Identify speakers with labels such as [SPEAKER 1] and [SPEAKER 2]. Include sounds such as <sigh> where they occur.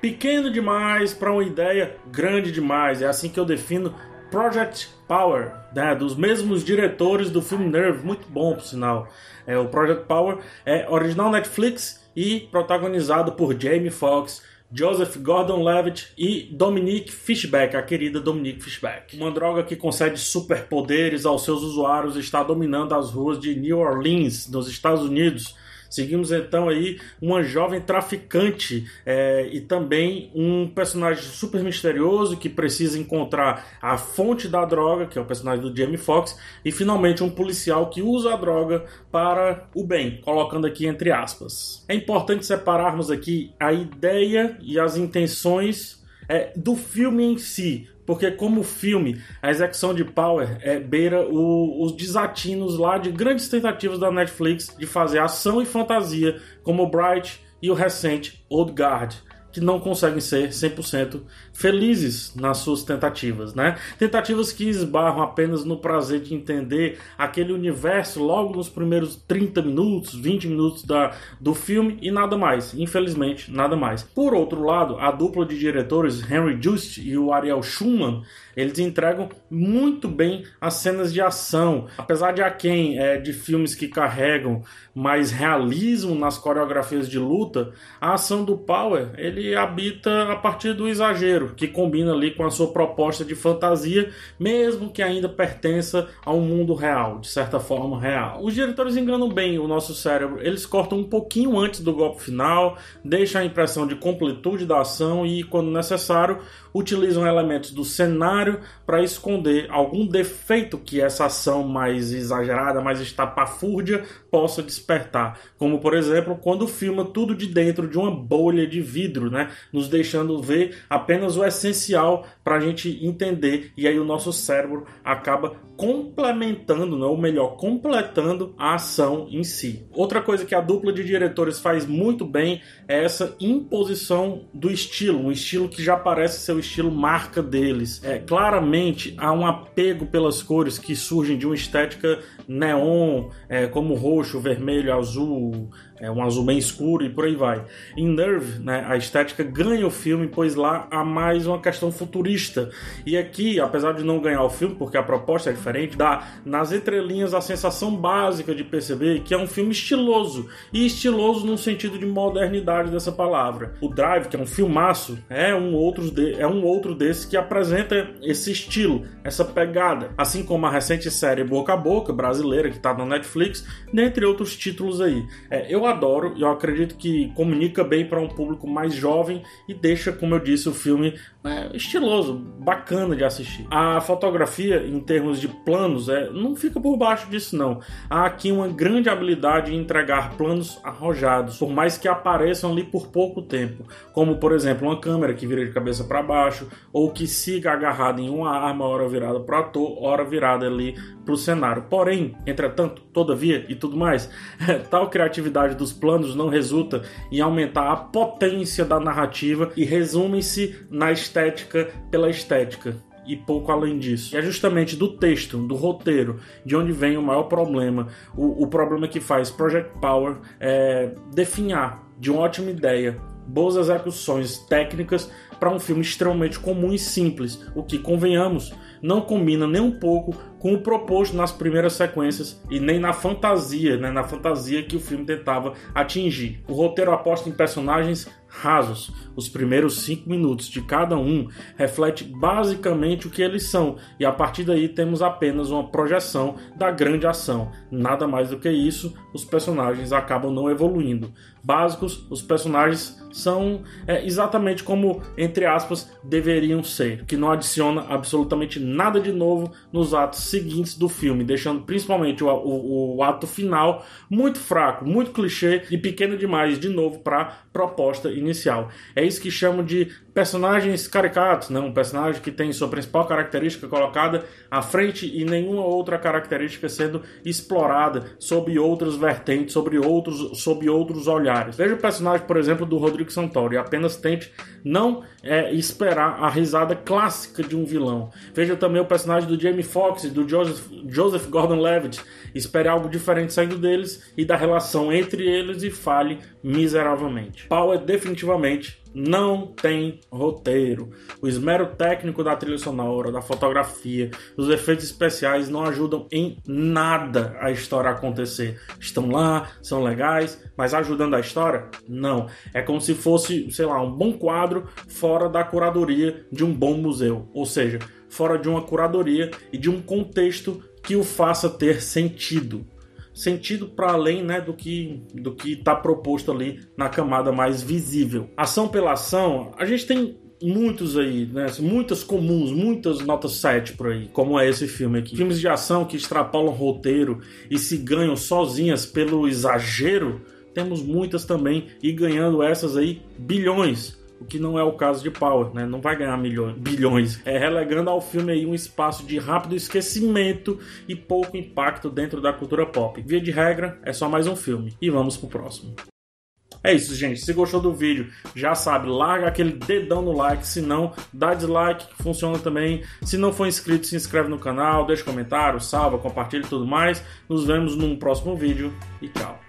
[SPEAKER 1] pequeno demais para uma ideia grande demais. É assim que eu defino Project Power, né, dos mesmos diretores do filme Nerve, muito bom por sinal. É, o Project Power é original Netflix e protagonizado por Jamie Foxx, Joseph Gordon-Levitt e Dominique Fishback, a querida Dominique Fishback. Uma droga que concede superpoderes aos seus usuários está dominando as ruas de New Orleans, nos Estados Unidos Seguimos então aí uma jovem traficante é, e também um personagem super misterioso que precisa encontrar a fonte da droga, que é o personagem do Jamie Foxx, e finalmente um policial que usa a droga para o bem, colocando aqui entre aspas. É importante separarmos aqui a ideia e as intenções é, do filme em si, porque como filme, a execução de Power é, beira o, os desatinos lá de grandes tentativas da Netflix de fazer ação e fantasia, como Bright e o recente Old Guard que não conseguem ser 100% felizes nas suas tentativas, né? Tentativas que esbarram apenas no prazer de entender aquele universo logo nos primeiros 30 minutos, 20 minutos da, do filme e nada mais. Infelizmente, nada mais. Por outro lado, a dupla de diretores Henry Just e o Ariel Schumann, eles entregam muito bem as cenas de ação. Apesar de aquém é, de filmes que carregam mais realismo nas coreografias de luta, a ação do Power, ele habita a partir do exagero, que combina ali com a sua proposta de fantasia, mesmo que ainda pertença a um mundo real, de certa forma real. Os diretores enganam bem o nosso cérebro, eles cortam um pouquinho antes do golpe final, deixam a impressão de completude da ação e, quando necessário, utilizam elementos do cenário para esconder algum defeito que essa ação mais exagerada, mais estapafúrdia possa despertar. Como, por exemplo, quando filma tudo de dentro de uma bolha de vidro, né? nos deixando ver apenas o essencial para a gente entender, e aí o nosso cérebro acaba complementando, né? ou melhor, completando a ação em si. Outra coisa que a dupla de diretores faz muito bem é essa imposição do estilo, um estilo que já parece ser o estilo marca deles. É, claramente há um apego pelas cores que surgem de uma estética neon, é, como roxo, vermelho, azul, é um azul bem escuro e por aí vai. Em Nerve, né, a estética ganha o filme, pois lá há mais uma questão futurista. E aqui, apesar de não ganhar o filme, porque a proposta é diferente, dá nas entrelinhas a sensação básica de perceber que é um filme estiloso. E estiloso no sentido de modernidade dessa palavra. O Drive, que é um filmaço, é um outro, de, é um outro desses que apresenta esse estilo, essa pegada. Assim como a recente série Boca a Boca, brasileira, que está na Netflix, dentre outros títulos aí. É, eu adoro e eu acredito que comunica bem para um público mais jovem e deixa, como eu disse, o filme é, estiloso, bacana de assistir. A fotografia, em termos de planos, é, não fica por baixo disso, não. Há aqui uma grande habilidade em entregar planos arrojados, por mais que apareçam ali por pouco tempo, como por exemplo uma câmera que vira de cabeça para baixo ou que siga agarrada em uma arma, hora virada para ator, hora virada ali para o cenário. Porém, entretanto, todavia e tudo mais, <laughs> tal criatividade dos planos não resulta em aumentar a potência da narrativa e resume-se na estética pela estética e pouco além disso. E é justamente do texto, do roteiro, de onde vem o maior problema. O, o problema que faz Project Power é definhar de uma ótima ideia, boas execuções técnicas para um filme extremamente comum e simples, o que, convenhamos, não combina nem um pouco com o proposto nas primeiras sequências e nem na fantasia, né, na fantasia que o filme tentava atingir. O roteiro aposta em personagens rasos. Os primeiros cinco minutos de cada um reflete basicamente o que eles são, e a partir daí temos apenas uma projeção da grande ação. Nada mais do que isso, os personagens acabam não evoluindo. Básicos, os personagens são é, exatamente como, entre aspas, deveriam ser, que não adiciona absolutamente nada de novo nos atos seguintes do filme, deixando principalmente o, o, o ato final muito fraco, muito clichê e pequeno demais de novo para proposta inicial. É isso que chamam de personagens caricatos, né? um personagem que tem sua principal característica colocada à frente e nenhuma outra característica sendo explorada sob outras vertentes, sobre outros, sob outros olhares. Veja o personagem, por exemplo, do Rodrigo Santoro e apenas tente não é, esperar a risada clássica de um vilão. Veja também o personagem do Jamie Foxx e do Joseph, Joseph Gordon-Levitt. Espere algo diferente saindo deles e da relação entre eles e fale miseravelmente. Power definitivamente não tem roteiro. O esmero técnico da trilha sonora, da fotografia, os efeitos especiais não ajudam em nada a história acontecer. Estão lá, são legais, mas ajudando a história? Não. É como se fosse, sei lá, um bom quadro fora da curadoria de um bom museu. Ou seja, fora de uma curadoria e de um contexto que o faça ter sentido sentido para além né, do que do que está proposto ali na camada mais visível. Ação pela ação, a gente tem muitos aí, né? Muitas comuns, muitas notas 7 por aí, como é esse filme aqui. Filmes de ação que extrapolam roteiro e se ganham sozinhas pelo exagero, temos muitas também e ganhando essas aí bilhões o que não é o caso de Power, né? Não vai ganhar milhões, bilhões. É relegando ao filme aí um espaço de rápido esquecimento e pouco impacto dentro da cultura pop. Via de regra, é só mais um filme. E vamos pro próximo. É isso, gente. Se gostou do vídeo, já sabe, larga aquele dedão no like. Se não, dá dislike, que funciona também. Se não for inscrito, se inscreve no canal, deixa comentário, salva, compartilha e tudo mais. Nos vemos num próximo vídeo e tchau.